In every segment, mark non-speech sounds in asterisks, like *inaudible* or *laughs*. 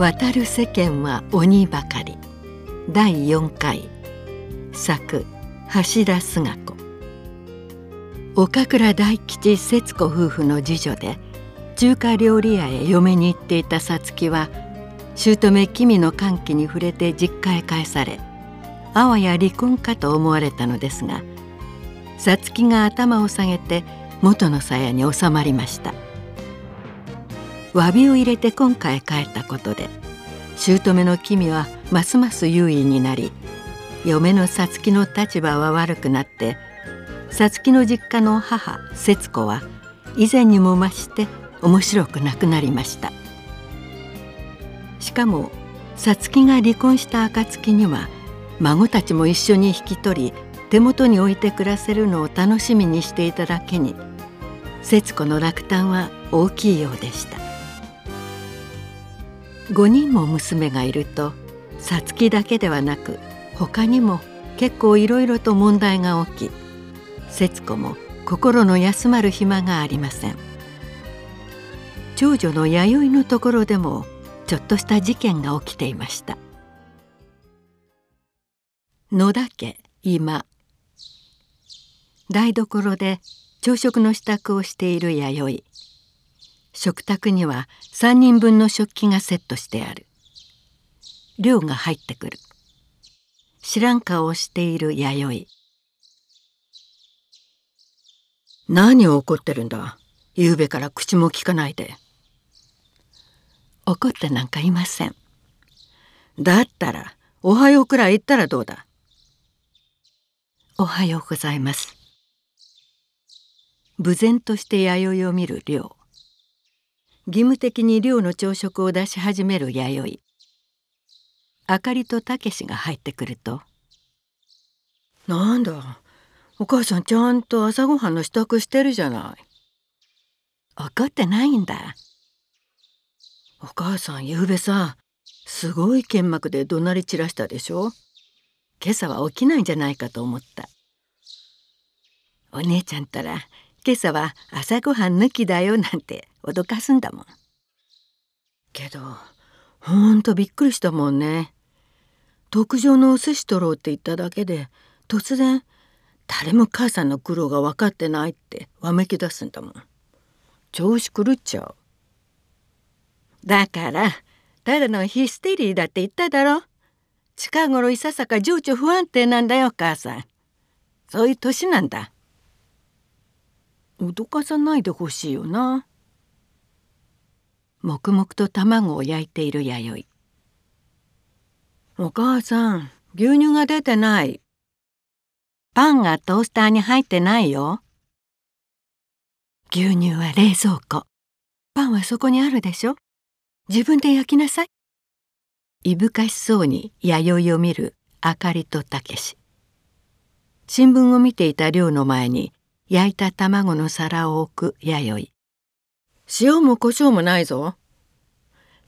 渡る世間は鬼ばかり。第4回。作橋田壽賀子。岡倉大吉節子夫婦の次女で中華料理屋へ嫁に行っていた皐月は姑君の歓喜に触れて実家へ帰されあわや離婚かと思われたのですが皐月が頭を下げて元の鞘に収まりました。詫びを入れて今回帰ったことで姑の君はますます優位になり嫁の皐月の立場は悪くなって皐月の実家の母節子は以前にも増して面白くなくなりました。しかも皐月が離婚した暁には孫たちも一緒に引き取り手元に置いて暮らせるのを楽しみにしていただけに節子の落胆は大きいようでした。5人も娘がいると皐月だけではなく他にも結構いろいろと問題が起き節子も心の休まる暇がありません。長女の弥生のところでもちょっとした事件が起きていました。野田家今台所で朝食の支度をしている弥生。食卓には3人分の食器がセットしてある。量が入ってくる。知らん顔をしている弥生。何を怒ってるんだ？夕べから口も聞かないで。怒ってなんかいません。だったらおはようくらい言ったらどうだ？おはようございます。無然として弥生を見る亮義務的に寮の朝食を出し始める弥生。あかりとたけしが入ってくると「なんだお母さんちゃんと朝ごはんの支度してるじゃない」怒ってないんだ。お母さんゆうべさすごい剣幕で怒鳴り散らしたでしょ。今朝は起きないんじゃないかと思った。お姉ちゃんったら今朝は朝ごはん抜きだよなんて脅かすんだもん。けどほんとびっくりしたもんね。特上のお寿司取ろうって言っただけで突然誰も母さんの苦労が分かってないってわめき出すんだもん。調子狂っちゃう。だからただのヒステリーだって言っただろ。近頃いささか情緒不安定なんだよ母さん。そういう年なんだ。脅かさないでほしいよな。黙々と卵を焼いている弥生。お母さん牛乳が出てない。パンがトースターに入ってないよ。牛乳は冷蔵庫。パンはそこにあるでしょ。自分で焼きなさい。いぶかしそうに弥生を見るあかりとたけし。新聞を見ていた寮の前に焼いた卵の皿を置く弥生。塩も胡椒もないぞ。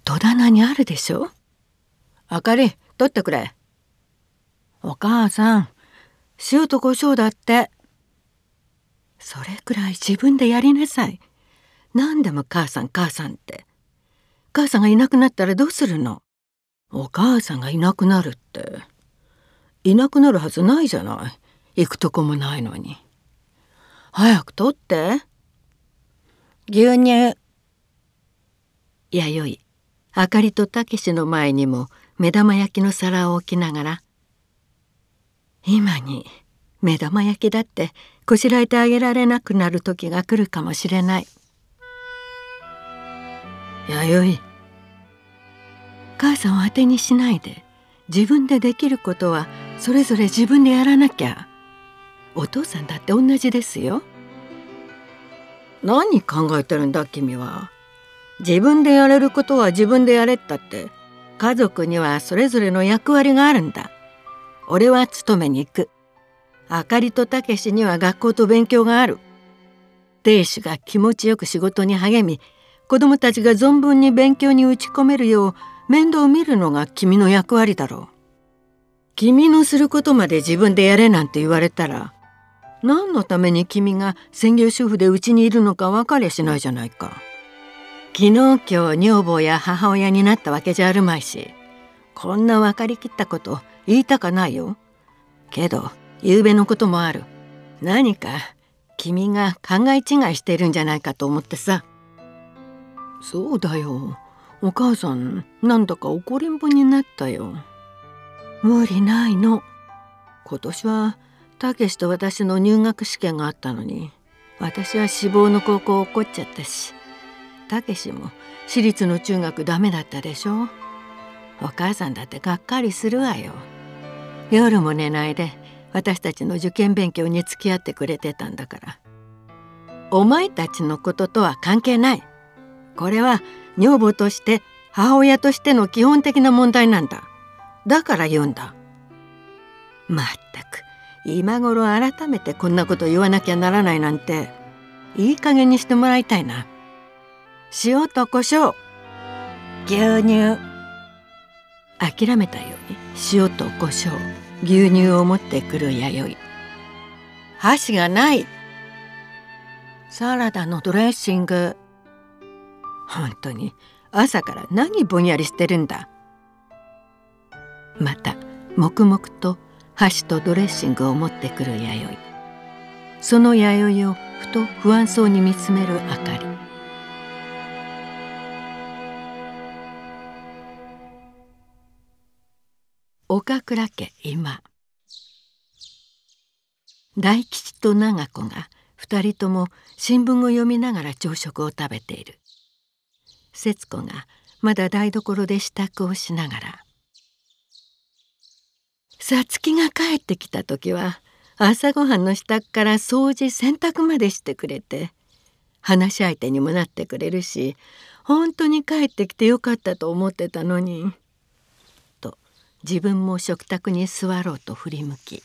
戸棚にあるでしょ？あかり、取ってくれ。お母さん、塩と胡椒だって。それくらい自分でやりなさい。何でも母さん母さんって。母さんがいなくなったらどうするの？お母さんがいなくなるっていなくなるはずないじゃない行くとこもないのに早く取って。牛乳。弥生。あかりとたけしの前にも目玉焼きの皿を置きながら。今に目玉焼きだってこしらえてあげられなくなる時が来るかもしれない。弥生。母さんを当てにしないで自分でできることはそれぞれ自分でやらなきゃ。お父さんだって同じですよ。何考えてるんだ君は。自分でやれることは自分でやれったって。家族にはそれぞれの役割があるんだ。俺は勤めに行く。あかりとたけしには学校と勉強がある。亭主が気持ちよく仕事に励み子供たちが存分に勉強に打ち込めるよう面倒を見るのが君の役割だろう。君のすることまで自分でやれなんて言われたら何のために君が専業主婦でうちにいるのか分かりゃしないじゃないか。昨日今日女房や母親になったわけじゃあるまいしこんな分かりきったこと言いたかないよ。けど昨べのこともある。何か君が考え違いしてるんじゃないかと思ってさ。そうだよ。お母さんなんだか怒りんぼになったよ。無理ないの。今年はたけしと私の入学試験があったのに私は志望の高校を怒っちゃったしたけしも私立の中学ダメだったでしょ？お母さんだってがっかりするわよ。夜も寝ないで私たちの受験勉強に付き合ってくれてたんだから。お前たちのこととは関係ない。これは女房として母親としての基本的な問題なんだ。だから言うんだ。まったく。今頃改めてこんなこと言わなきゃならないなんていい加減にしてもらいたいな。塩と胡椒。牛乳。諦めたように塩と胡椒。牛乳を持ってくる弥生。箸がない。サラダのドレッシング。本当に朝から何ぼんやりしてるんだ。また黙々と箸とドレッシングを持ってくる弥生。その弥生をふと不安そうに見つめるあかり。岡倉家今。大吉と長子が二人とも新聞を読みながら朝食を食べている。節子がまだ台所で支度をしながらさつきが帰ってきた時は朝ごはんの支度から掃除洗濯までしてくれて話し相手にもなってくれるし本当に帰ってきてよかったと思ってたのにと自分も食卓に座ろうと振り向き。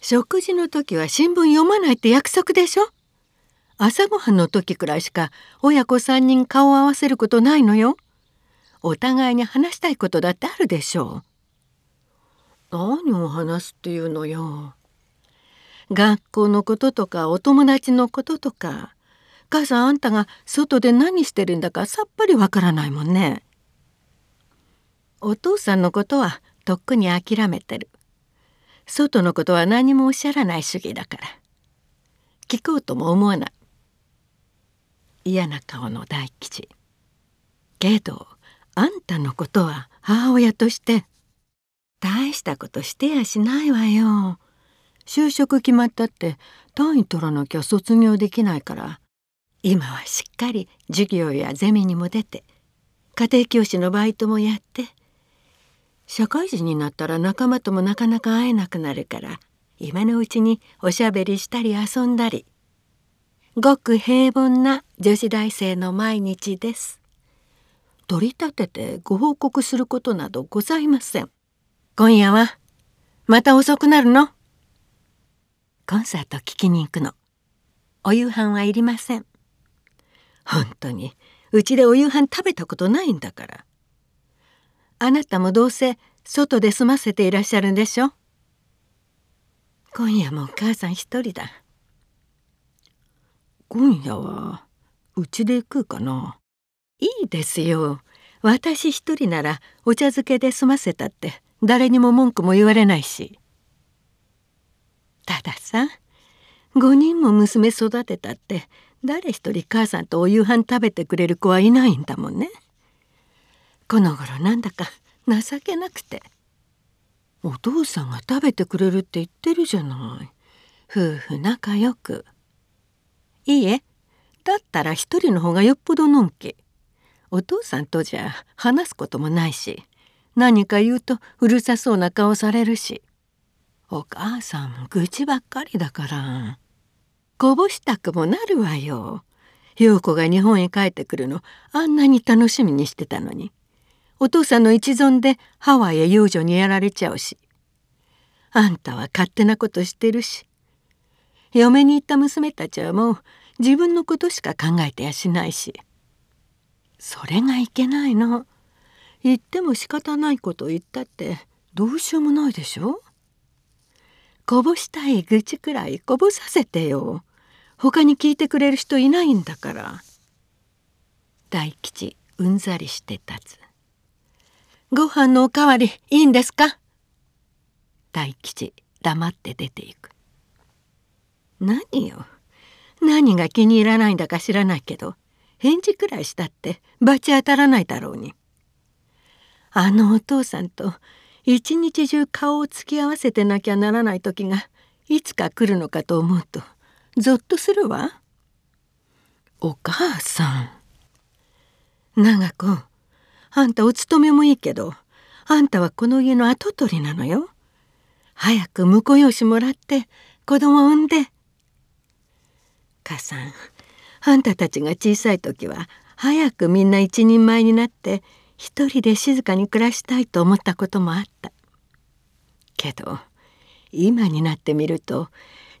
食事の時は新聞読まないって約束でしょ？朝ごはんの時くらいしか親子3人顔を合わせることないのよ。お互いに話したいことだってあるでしょう。何を話すっていうのよ。学校のこととかお友達のこととか母さんあんたが外で何してるんだかさっぱりわからないもんね。お父さんのことはとっくに諦めてる。外のことは何もおっしゃらない主義だから。聞こうとも思わない。嫌な顔の大吉。けどあんたのことは母親として大したことしてやしないわよ。就職決まったって単位取らなきゃ卒業できないから今はしっかり授業やゼミにも出て家庭教師のバイトもやって社会人になったら仲間ともなかなか会えなくなるから今のうちにおしゃべりしたり遊んだりごく平凡な女子大生の毎日です。取り立ててご報告することなどございません。今夜はまた遅くなるの？コンサート聞きに行くの。お夕飯はいりません。本当にうちでお夕飯食べたことないんだから。あなたもどうせ外で済ませていらっしゃるんでしょ？今夜もお母さん一人だ。今夜はうちで食うかな？いいですよ。私一人ならお茶漬けで済ませたって誰にも文句も言われないし。たださ5人も娘育てたって誰一人母さんとお夕飯食べてくれる子はいないんだもんね。この頃なんだか情けなくて。お父さんが食べてくれるって言ってるじゃない。夫婦仲良く。いいえだったら一人の方がよっぽどのんき。お父さんとじゃ話すこともないし。何か言うとうるさそうな顔されるし。お母さん愚痴ばっかりだから。こぼしたくもなるわよ。陽子が日本へ帰ってくるのあんなに楽しみにしてたのに。お父さんの一存でハワイへ遊女にやられちゃうし。あんたは勝手なことしてるし。嫁に行った娘たちはもう自分のことしか考えてやしないし。それがいけないの。言っても仕方ないこと言ったってどうしようもないでしょ？こぼしたい愚痴くらいこぼさせてよ。他に聞いてくれる人いないんだから。大吉うんざりして立つ。ご飯のおかわりいいんですか？大吉黙って出ていく。何よ。何が気に入らないんだか知らないけど返事くらいしたって罰当たらないだろうに。あのお父さんと一日中顔を突き合わせてなきゃならない時がいつか来るのかと思うとぞっとするわ。お母さん長子あんたお勤めもいいけどあんたはこの家の跡取りなのよ。早く婿養子もらって子供産んで。母さんあんたたちが小さい時は早くみんな一人前になって一人で静かに暮らしたいと思ったこともあった。けど今になってみると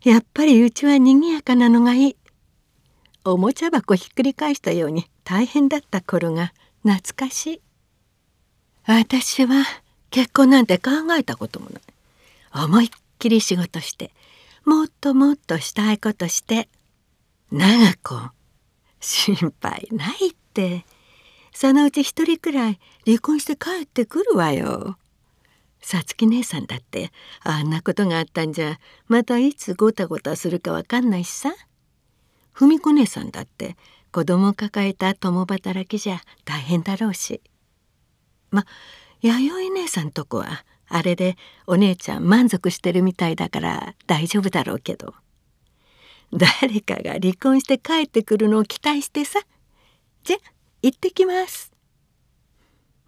やっぱりうちは賑やかなのがいい。おもちゃ箱ひっくり返したように大変だった頃が懐かしい。私は結婚なんて考えたこともない。思いっきり仕事してもっともっとしたいことして長子。心配ないって。そのうち一人くらい離婚して帰ってくるわよ。さつき姉さんだってあんなことがあったんじゃまたいつごたごたするかわかんないしさ。文子姉さんだって子供抱えた共働きじゃ大変だろうし。ま弥生姉さんとこはあれでお姉ちゃん満足してるみたいだから大丈夫だろうけど誰かが離婚して帰ってくるのを期待してさじゃ行ってきます」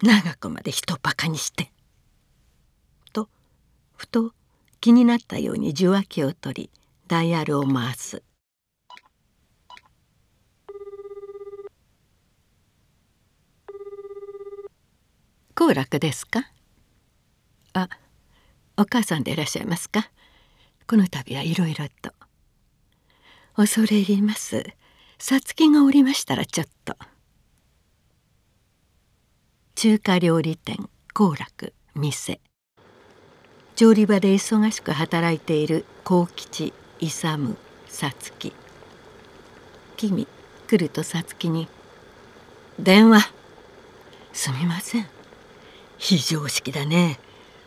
長子まで人バカにして。とふと気になったように受話器を取りダイヤルを回す「好楽ですか?」あお母さんでいらっしゃいますか？この度はいろいろと。恐れ入ります。さつきがおりましたらちょっと。中華料理店幸楽店。調理場で忙しく働いている幸吉勇さつき君来るとさつきに「電話。すみません。非常識だね。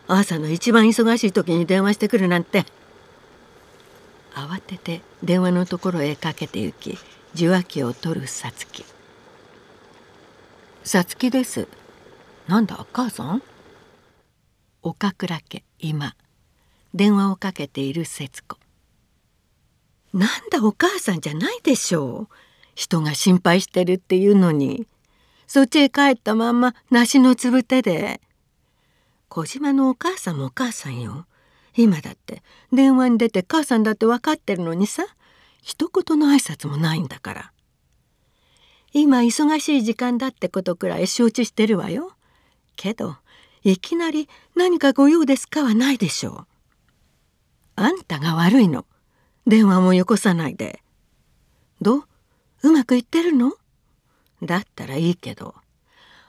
朝の一番忙しい時に電話してくるなんて」慌てて電話のところへかけて行き受話器を取るさつき「さつきです」なんだ母さん？岡倉家今。電話をかけている節子。なんだお母さんじゃないでしょう。人が心配してるっていうのに。そっちへ帰ったまんま梨のつぶてで。小島のお母さんもお母さんよ。今だって電話に出て母さんだって分かってるのにさ。一言の挨拶もないんだから。今忙しい時間だってことくらい承知してるわよ。けどいきなり何かご用ですかはないでしょう。あんたが悪いの。電話もよこさないで。どううまくいってるの？だったらいいけど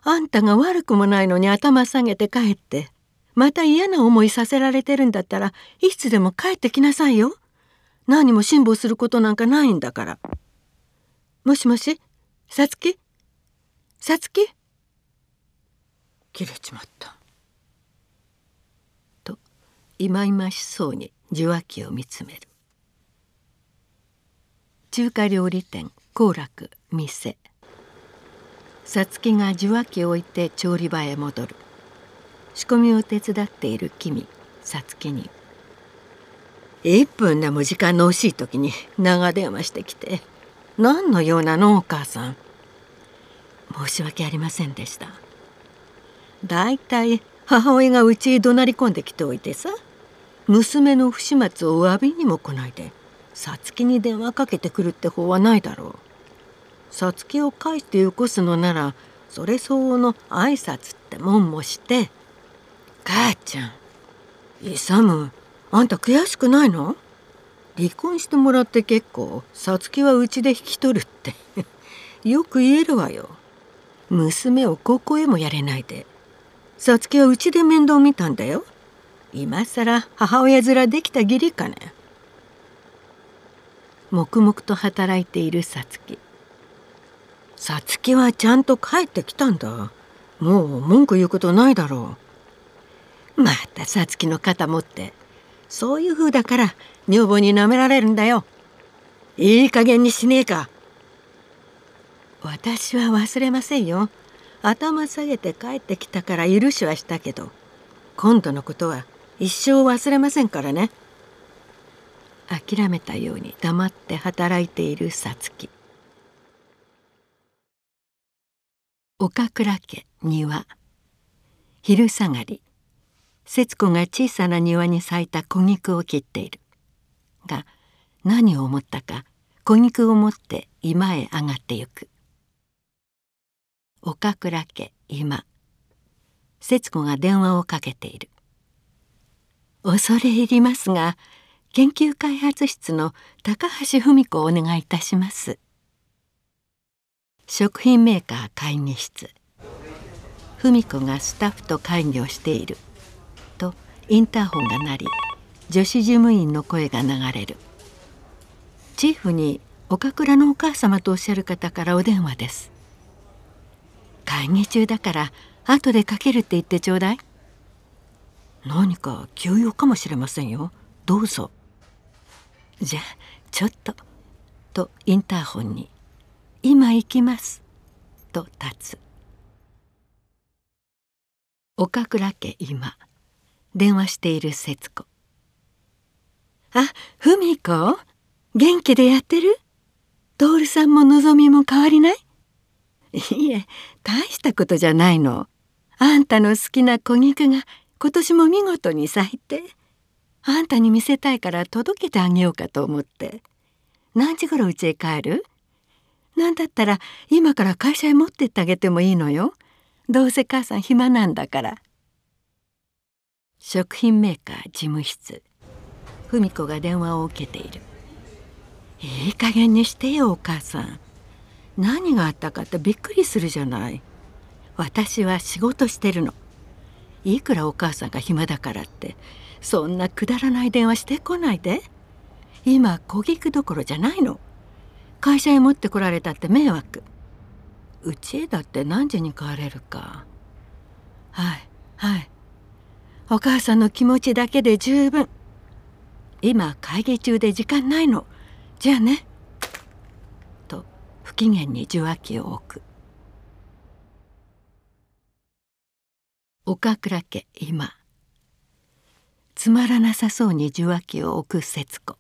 あんたが悪くもないのに頭下げて帰ってまた嫌な思いさせられてるんだったらいつでも帰ってきなさいよ。何も辛抱することなんかないんだから。もしもし？さつきさつき切れちまった」といまいましそうに受話器を見つめる。中華料理店幸楽店。さつきが受話器を置いて調理場へ戻る。仕込みを手伝っている君さつきに「1分でも時間の惜しい時に長電話してきて何の用なのお母さん」申し訳ありませんでした。だいい母親がうちへ怒鳴り込んできておいてさ娘の不始末を詫びにも来ないでさつきに電話かけてくるって方はないだろう。さつきを返してよこすのならそれ相応の挨拶ってもんもして「母ちゃん勇あんた悔しくないの？離婚してもらって結構さつきはうちで引き取るって *laughs* よく言えるわよ。娘を高校へもやれないでさつきはうちで面倒見たんだよ。今さら母親面できた義理かね。黙々と働いているさつきさつきはちゃんと帰ってきたんだ。もう文句言うことないだろう。またさつきの肩持ってそういう風だから女房に舐められるんだよ。いい加減にしねえか。私は忘れませんよ。頭下げて帰ってきたから許しはしたけど今度のことは一生忘れませんからね。諦めたように黙って働いているさつき岡倉家庭。昼下がり。節子が小さな庭に咲いた小菊を切っている。が何を思ったか小菊を持って居間へ上がってゆく。岡倉家今。節子が電話をかけている。恐れ入りますが研究開発室の高橋文子をお願いいたします。食品メーカー会議室。文子がスタッフと会議をしている。とインターホンが鳴り女子事務員の声が流れる。チーフに岡倉のお母様とおっしゃる方からお電話です。会議中だから後でかけるって言ってちょうだい。何か急用かもしれませんよ。どうぞ。じゃあちょっととインターホンに「今行きます」と立つ。岡倉家今。電話している節子。あ文子？元気でやってる？徹さんものぞみも変わりないいえ大したことじゃないの。あんたの好きな小菊が今年も見事に咲いてあんたに見せたいから届けてあげようかと思って。何時頃家へ帰る？なんだったら今から会社へ持ってってあげてもいいのよ。どうせ母さん暇なんだから。食品メーカー事務室。文子が電話を受けている。いい加減にしてよお母さん。何があったかってびっくりするじゃない。私は仕事してるの。いくらお母さんが暇だからって。そんなくだらない電話してこないで。今小菊どころじゃないの。会社へ持ってこられたって迷惑。うちへだって何時に帰れるか。はいはい。お母さんの気持ちだけで十分。今会議中で時間ないの。じゃあね。不機嫌に受話器を置く。岡倉家今。つまらなさそうに受話器を置く節子。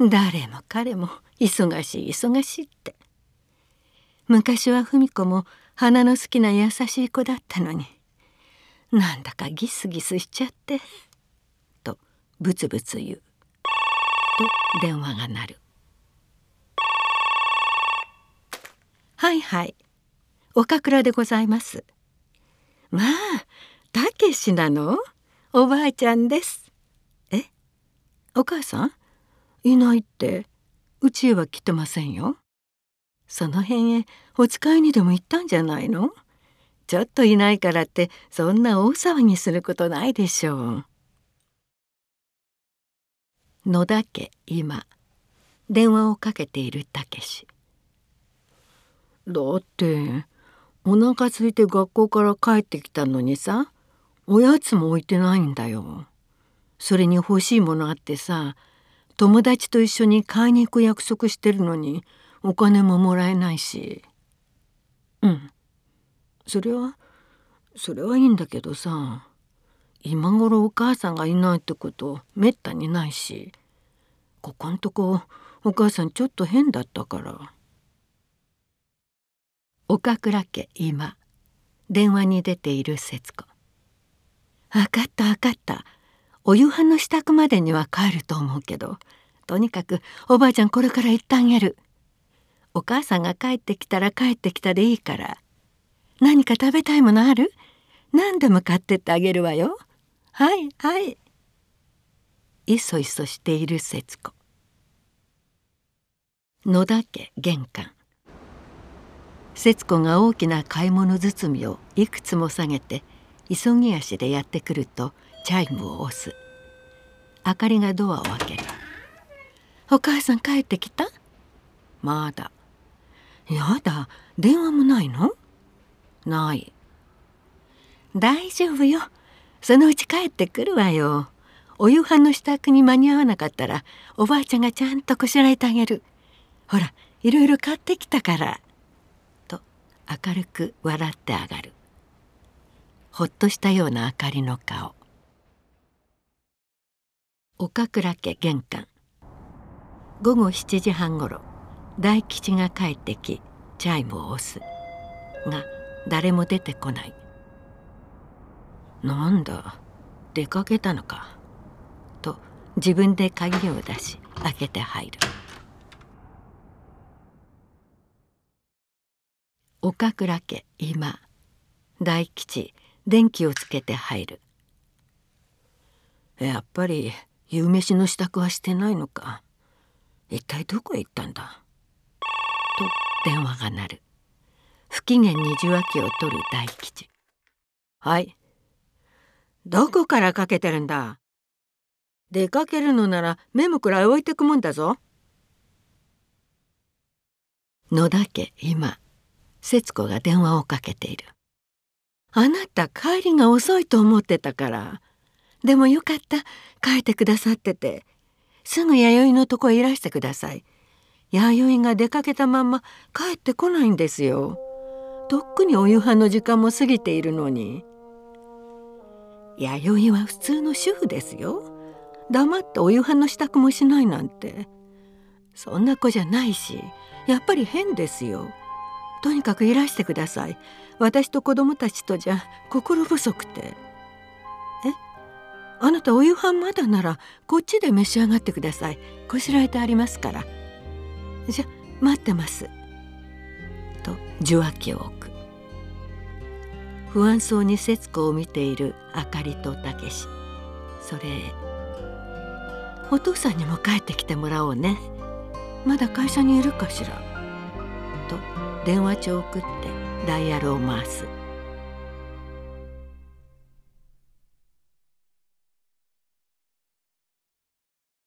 誰も彼も忙しい忙しいって。昔は文子も花の好きな優しい子だったのに。なんだかギスギスしちゃって。とブツブツ言う。と電話が鳴る。はいはい。岡倉でございます。まあたけしなの？おばあちゃんです。え？お母さん？いないって。うちへは来てませんよ。その辺へお使いにでも行ったんじゃないの？ちょっといないからってそんな大騒ぎすることないでしょう。野田家今電話をかけているたけし。だってお腹空いて学校から帰ってきたのにさおやつも置いてないんだよ。それに欲しいものあってさ友達と一緒に買いに行く約束してるのにお金ももらえないしうんそれはそれはいいんだけどさ今頃お母さんがいないってことめったにないしここんとこお母さんちょっと変だったから。岡倉家今電話に出ている節子。分かった分かった。お夕飯の支度までには帰ると思うけどとにかくおばあちゃんこれから行ってあげる。お母さんが帰ってきたら帰ってきたでいいから何か食べたいものある？何でも買ってってあげるわよ。はいはい。いそいそしている節子。野田家玄関。節子が大きな買い物包みをいくつも下げて急ぎ足でやってくるとチャイムを押す。明かりがドアを開ける「お母さん帰ってきた?」「まだ」「やだ電話もないのない大丈夫よ。そのうち帰ってくるわよ。お夕飯の支度に間に合わなかったらおばあちゃんがちゃんとこしらえてあげる。ほらいろいろ買ってきたから」明るく笑ってあがる。ほっとしたような明かりの顔。岡倉家玄関。午後7時半ごろ大吉が帰ってきチャイムを押す。が誰も出てこない。なんだ出かけたのか。と自分で鍵を出し開けて入る。岡倉家今。大吉電気をつけて入る。やっぱり夕飯の支度はしてないのか。一体どこへ行ったんだ。と電話が鳴る。不機嫌に受話器を取る大吉。はい。どこからかけてるんだ。出かけるのならメモくらい置いてくもんだぞ。野田家今。節子が電話をかけている。あなた帰りが遅いと思ってたから。でもよかった。帰ってくださってて。すぐ弥生のとこへいらしてください。弥生が出かけたまま帰ってこないんですよ。とっくにお夕飯の時間も過ぎているのに。弥生は普通の主婦ですよ。黙ってお夕飯の支度もしないなんて。そんな子じゃないし。やっぱり変ですよ。とにかくいらしてください。私と子供たちとじゃ心細くて。え？あなたお夕飯まだならこっちで召し上がってください。こしらえてありますから。じゃ待ってます。と受話器を置く。不安そうに節子を見ているあかりとたけし。それお父さんにも帰ってきてもらおうね。まだ会社にいるかしら。電話帳を送ってダイヤルを回す。